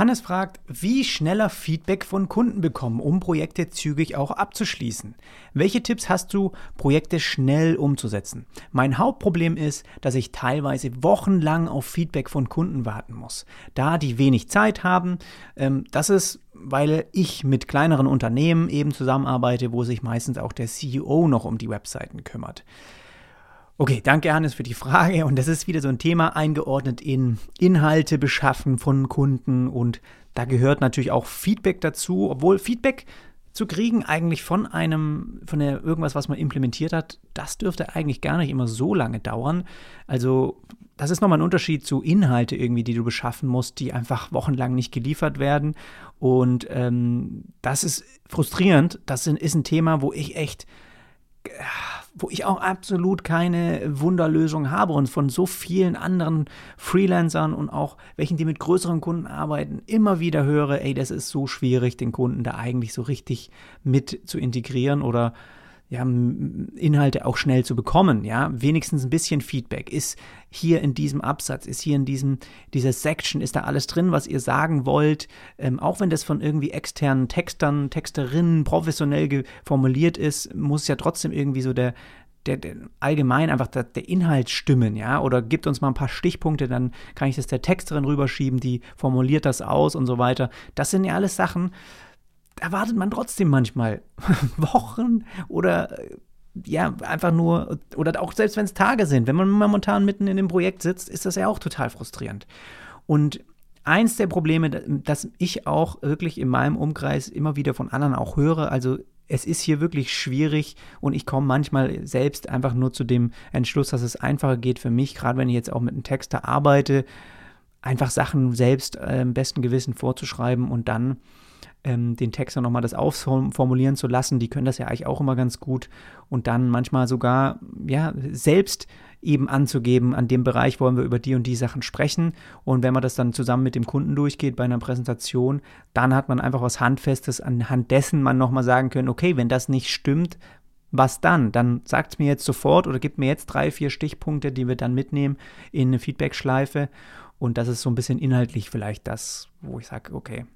Hannes fragt, wie schneller Feedback von Kunden bekommen, um Projekte zügig auch abzuschließen. Welche Tipps hast du, Projekte schnell umzusetzen? Mein Hauptproblem ist, dass ich teilweise wochenlang auf Feedback von Kunden warten muss, da die wenig Zeit haben. Ähm, das ist, weil ich mit kleineren Unternehmen eben zusammenarbeite, wo sich meistens auch der CEO noch um die Webseiten kümmert. Okay, danke Hannes für die Frage. Und das ist wieder so ein Thema eingeordnet in Inhalte beschaffen von Kunden. Und da gehört natürlich auch Feedback dazu, obwohl Feedback zu kriegen eigentlich von einem, von der, irgendwas, was man implementiert hat, das dürfte eigentlich gar nicht immer so lange dauern. Also das ist nochmal ein Unterschied zu Inhalte irgendwie, die du beschaffen musst, die einfach wochenlang nicht geliefert werden. Und ähm, das ist frustrierend. Das ist ein Thema, wo ich echt wo ich auch absolut keine Wunderlösung habe und von so vielen anderen Freelancern und auch welchen, die mit größeren Kunden arbeiten, immer wieder höre, ey, das ist so schwierig, den Kunden da eigentlich so richtig mit zu integrieren oder ja, Inhalte auch schnell zu bekommen, ja, wenigstens ein bisschen Feedback. Ist hier in diesem Absatz, ist hier in diesem, dieser Section, ist da alles drin, was ihr sagen wollt, ähm, auch wenn das von irgendwie externen Textern, Texterinnen professionell formuliert ist, muss ja trotzdem irgendwie so der, der, der, allgemein einfach der, der, Inhalt stimmen, ja, oder gibt uns mal ein paar Stichpunkte, dann kann ich das der Texterin rüberschieben, die formuliert das aus und so weiter. Das sind ja alles Sachen, erwartet man trotzdem manchmal Wochen oder äh, ja, einfach nur, oder auch selbst wenn es Tage sind, wenn man momentan mitten in dem Projekt sitzt, ist das ja auch total frustrierend. Und eins der Probleme, das ich auch wirklich in meinem Umkreis immer wieder von anderen auch höre, also es ist hier wirklich schwierig und ich komme manchmal selbst einfach nur zu dem Entschluss, dass es einfacher geht für mich, gerade wenn ich jetzt auch mit einem Texter arbeite, einfach Sachen selbst äh, im besten Gewissen vorzuschreiben und dann ähm, den Text dann nochmal das ausformulieren zu lassen. Die können das ja eigentlich auch immer ganz gut. Und dann manchmal sogar, ja, selbst eben anzugeben, an dem Bereich wollen wir über die und die Sachen sprechen. Und wenn man das dann zusammen mit dem Kunden durchgeht bei einer Präsentation, dann hat man einfach was Handfestes, anhand dessen man nochmal sagen können, okay, wenn das nicht stimmt, was dann? Dann sagt es mir jetzt sofort oder gibt mir jetzt drei, vier Stichpunkte, die wir dann mitnehmen in eine Feedback-Schleife. Und das ist so ein bisschen inhaltlich vielleicht das, wo ich sage, okay,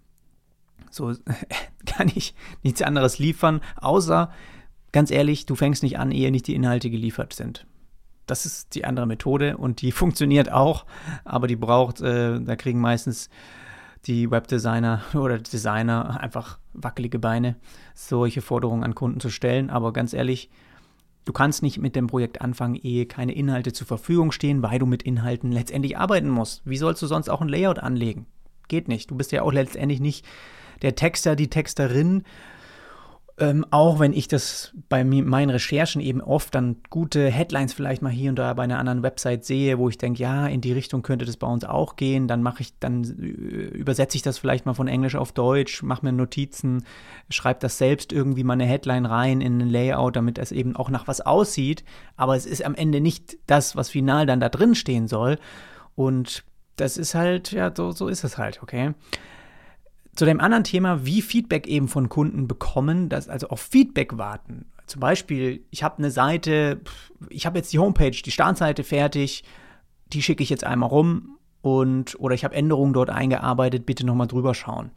so kann ich nichts anderes liefern, außer, ganz ehrlich, du fängst nicht an, ehe nicht die Inhalte geliefert sind. Das ist die andere Methode und die funktioniert auch, aber die braucht, äh, da kriegen meistens die Webdesigner oder Designer einfach wackelige Beine, solche Forderungen an Kunden zu stellen. Aber ganz ehrlich, du kannst nicht mit dem Projekt anfangen, ehe keine Inhalte zur Verfügung stehen, weil du mit Inhalten letztendlich arbeiten musst. Wie sollst du sonst auch ein Layout anlegen? Geht nicht. Du bist ja auch letztendlich nicht der Texter, die Texterin, ähm, auch wenn ich das bei meinen Recherchen eben oft dann gute Headlines vielleicht mal hier und da bei einer anderen Website sehe, wo ich denke, ja, in die Richtung könnte das bei uns auch gehen, dann mache ich, dann äh, übersetze ich das vielleicht mal von Englisch auf Deutsch, mache mir Notizen, schreibe das selbst irgendwie mal eine Headline rein in ein Layout, damit es eben auch nach was aussieht, aber es ist am Ende nicht das, was final dann da drin stehen soll und das ist halt, ja, so, so ist es halt, okay. Zu dem anderen Thema, wie Feedback eben von Kunden bekommen, das also auf Feedback warten. Zum Beispiel, ich habe eine Seite, ich habe jetzt die Homepage, die Startseite fertig, die schicke ich jetzt einmal rum und oder ich habe Änderungen dort eingearbeitet, bitte nochmal drüber schauen.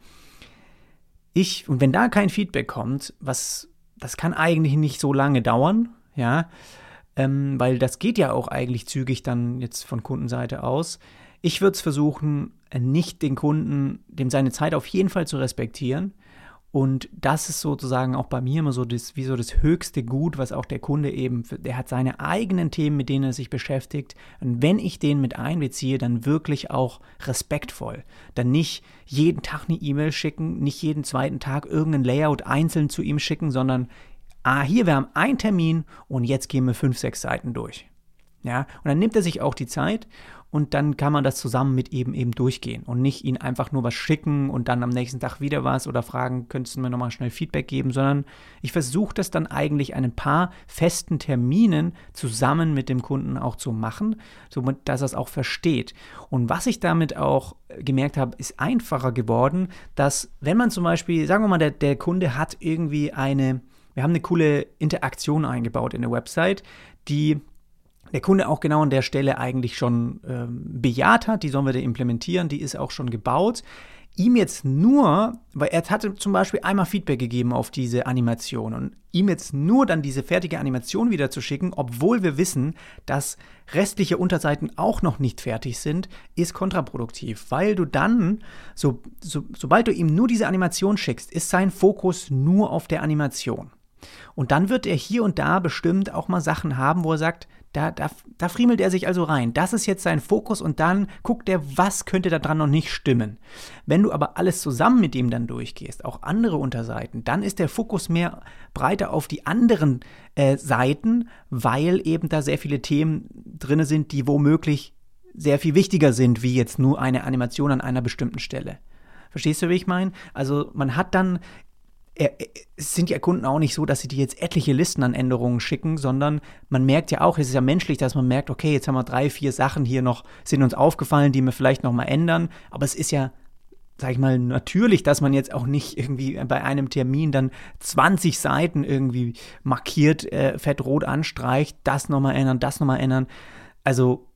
Ich, und wenn da kein Feedback kommt, was, das kann eigentlich nicht so lange dauern, ja, ähm, weil das geht ja auch eigentlich zügig dann jetzt von Kundenseite aus. Ich würde es versuchen, nicht den Kunden, dem seine Zeit auf jeden Fall zu respektieren. Und das ist sozusagen auch bei mir immer so das, wie so das höchste Gut, was auch der Kunde eben, der hat seine eigenen Themen, mit denen er sich beschäftigt. Und wenn ich den mit einbeziehe, dann wirklich auch respektvoll. Dann nicht jeden Tag eine E-Mail schicken, nicht jeden zweiten Tag irgendein Layout einzeln zu ihm schicken, sondern, ah, hier, wir haben einen Termin und jetzt gehen wir fünf, sechs Seiten durch. Ja, und dann nimmt er sich auch die Zeit und dann kann man das zusammen mit ihm eben durchgehen und nicht ihn einfach nur was schicken und dann am nächsten Tag wieder was oder fragen, könntest du mir nochmal schnell Feedback geben, sondern ich versuche das dann eigentlich ein paar festen Terminen zusammen mit dem Kunden auch zu machen, somit dass er es auch versteht. Und was ich damit auch gemerkt habe, ist einfacher geworden, dass wenn man zum Beispiel, sagen wir mal, der, der Kunde hat irgendwie eine, wir haben eine coole Interaktion eingebaut in der Website, die der Kunde auch genau an der Stelle eigentlich schon ähm, bejaht hat, die sollen wir da implementieren, die ist auch schon gebaut. Ihm jetzt nur, weil er hatte zum Beispiel einmal Feedback gegeben auf diese Animation und ihm jetzt nur dann diese fertige Animation wieder zu schicken, obwohl wir wissen, dass restliche Unterseiten auch noch nicht fertig sind, ist kontraproduktiv, weil du dann, so, so, sobald du ihm nur diese Animation schickst, ist sein Fokus nur auf der Animation. Und dann wird er hier und da bestimmt auch mal Sachen haben, wo er sagt, da, da, da friemelt er sich also rein. Das ist jetzt sein Fokus und dann guckt er, was könnte da dran noch nicht stimmen. Wenn du aber alles zusammen mit ihm dann durchgehst, auch andere Unterseiten, dann ist der Fokus mehr breiter auf die anderen äh, Seiten, weil eben da sehr viele Themen drin sind, die womöglich sehr viel wichtiger sind, wie jetzt nur eine Animation an einer bestimmten Stelle. Verstehst du, wie ich meine? Also man hat dann es sind ja Kunden auch nicht so, dass sie dir jetzt etliche Listen an Änderungen schicken, sondern man merkt ja auch, es ist ja menschlich, dass man merkt, okay, jetzt haben wir drei, vier Sachen hier noch, sind uns aufgefallen, die wir vielleicht noch mal ändern. Aber es ist ja, sag ich mal, natürlich, dass man jetzt auch nicht irgendwie bei einem Termin dann 20 Seiten irgendwie markiert, äh, fett-rot anstreicht, das nochmal ändern, das nochmal ändern. Also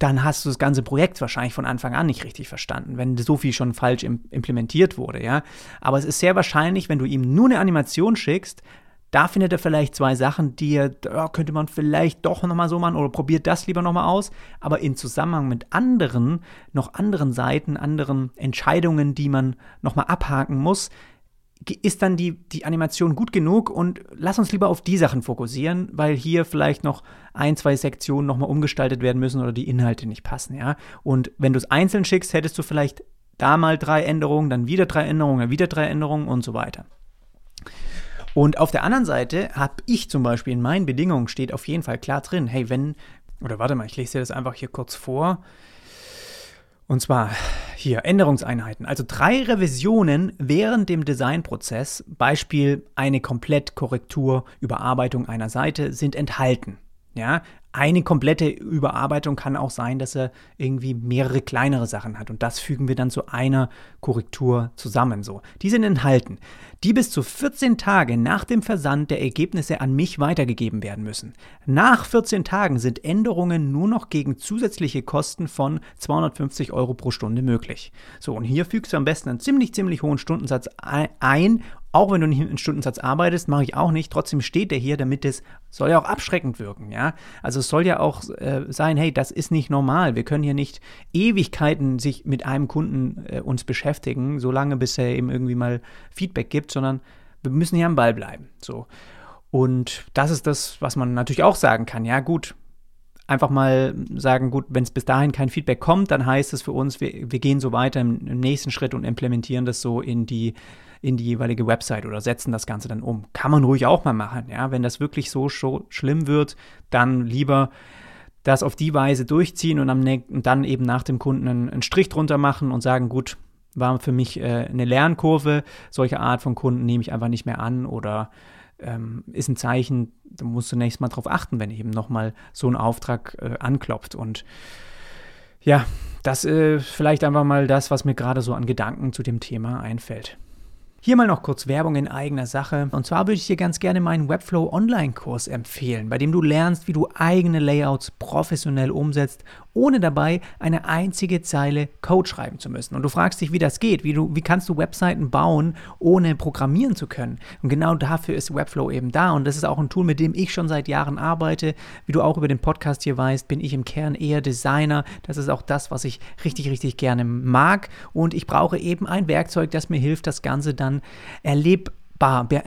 dann hast du das ganze Projekt wahrscheinlich von Anfang an nicht richtig verstanden, wenn so viel schon falsch implementiert wurde, ja. Aber es ist sehr wahrscheinlich, wenn du ihm nur eine Animation schickst, da findet er vielleicht zwei Sachen, die er, ja, könnte man vielleicht doch nochmal so machen oder probiert das lieber nochmal aus. Aber in Zusammenhang mit anderen, noch anderen Seiten, anderen Entscheidungen, die man nochmal abhaken muss, ist dann die, die Animation gut genug und lass uns lieber auf die Sachen fokussieren, weil hier vielleicht noch ein, zwei Sektionen nochmal umgestaltet werden müssen oder die Inhalte nicht passen, ja. Und wenn du es einzeln schickst, hättest du vielleicht da mal drei Änderungen, dann wieder drei Änderungen, dann wieder drei Änderungen und so weiter. Und auf der anderen Seite habe ich zum Beispiel in meinen Bedingungen steht auf jeden Fall klar drin, hey, wenn, oder warte mal, ich lese dir das einfach hier kurz vor. Und zwar hier Änderungseinheiten. Also drei Revisionen während dem Designprozess, Beispiel eine Komplettkorrektur, Überarbeitung einer Seite, sind enthalten. Ja, eine komplette Überarbeitung kann auch sein, dass er irgendwie mehrere kleinere Sachen hat und das fügen wir dann zu einer Korrektur zusammen so. Die sind enthalten, die bis zu 14 Tage nach dem Versand der Ergebnisse an mich weitergegeben werden müssen. Nach 14 Tagen sind Änderungen nur noch gegen zusätzliche Kosten von 250 Euro pro Stunde möglich. So, und hier fügst du am besten einen ziemlich, ziemlich hohen Stundensatz ein auch wenn du nicht einen Stundensatz arbeitest, mache ich auch nicht. Trotzdem steht der hier, damit es soll ja auch abschreckend wirken, ja. Also es soll ja auch äh, sein, hey, das ist nicht normal. Wir können hier nicht Ewigkeiten sich mit einem Kunden äh, uns beschäftigen, solange bis er eben irgendwie mal Feedback gibt, sondern wir müssen hier am Ball bleiben. So. Und das ist das, was man natürlich auch sagen kann. Ja, gut, einfach mal sagen, gut, wenn es bis dahin kein Feedback kommt, dann heißt es für uns, wir, wir gehen so weiter im, im nächsten Schritt und implementieren das so in die in die jeweilige Website oder setzen das Ganze dann um. Kann man ruhig auch mal machen, ja. Wenn das wirklich so schlimm wird, dann lieber das auf die Weise durchziehen und, am, dann eben nach dem Kunden einen, einen, Strich drunter machen und sagen, gut, war für mich äh, eine Lernkurve, solche Art von Kunden nehme ich einfach nicht mehr an oder ähm, ist ein Zeichen, da musst du nächstes Mal drauf achten, wenn eben nochmal so ein Auftrag äh, anklopft und ja, das äh, vielleicht einfach mal das, was mir gerade so an Gedanken zu dem Thema einfällt. Hier mal noch kurz Werbung in eigener Sache. Und zwar würde ich dir ganz gerne meinen Webflow Online-Kurs empfehlen, bei dem du lernst, wie du eigene Layouts professionell umsetzt, ohne dabei eine einzige Zeile Code schreiben zu müssen. Und du fragst dich, wie das geht, wie, du, wie kannst du Webseiten bauen, ohne programmieren zu können. Und genau dafür ist Webflow eben da. Und das ist auch ein Tool, mit dem ich schon seit Jahren arbeite. Wie du auch über den Podcast hier weißt, bin ich im Kern eher Designer. Das ist auch das, was ich richtig, richtig gerne mag. Und ich brauche eben ein Werkzeug, das mir hilft, das Ganze dann dann erlebbar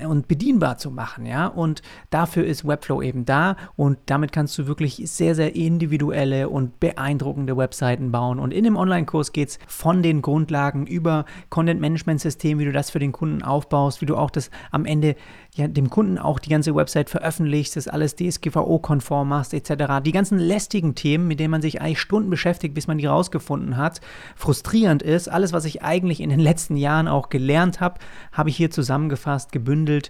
und bedienbar zu machen, ja. Und dafür ist Webflow eben da und damit kannst du wirklich sehr, sehr individuelle und beeindruckende Webseiten bauen. Und in dem Online-Kurs geht es von den Grundlagen über Content-Management-System, wie du das für den Kunden aufbaust, wie du auch das am Ende ja, dem Kunden auch die ganze Website veröffentlichst, das alles DSGVO-konform machst, etc. Die ganzen lästigen Themen, mit denen man sich eigentlich Stunden beschäftigt, bis man die rausgefunden hat, frustrierend ist. Alles, was ich eigentlich in den letzten Jahren auch gelernt habe, habe ich hier zusammengefasst gebündelt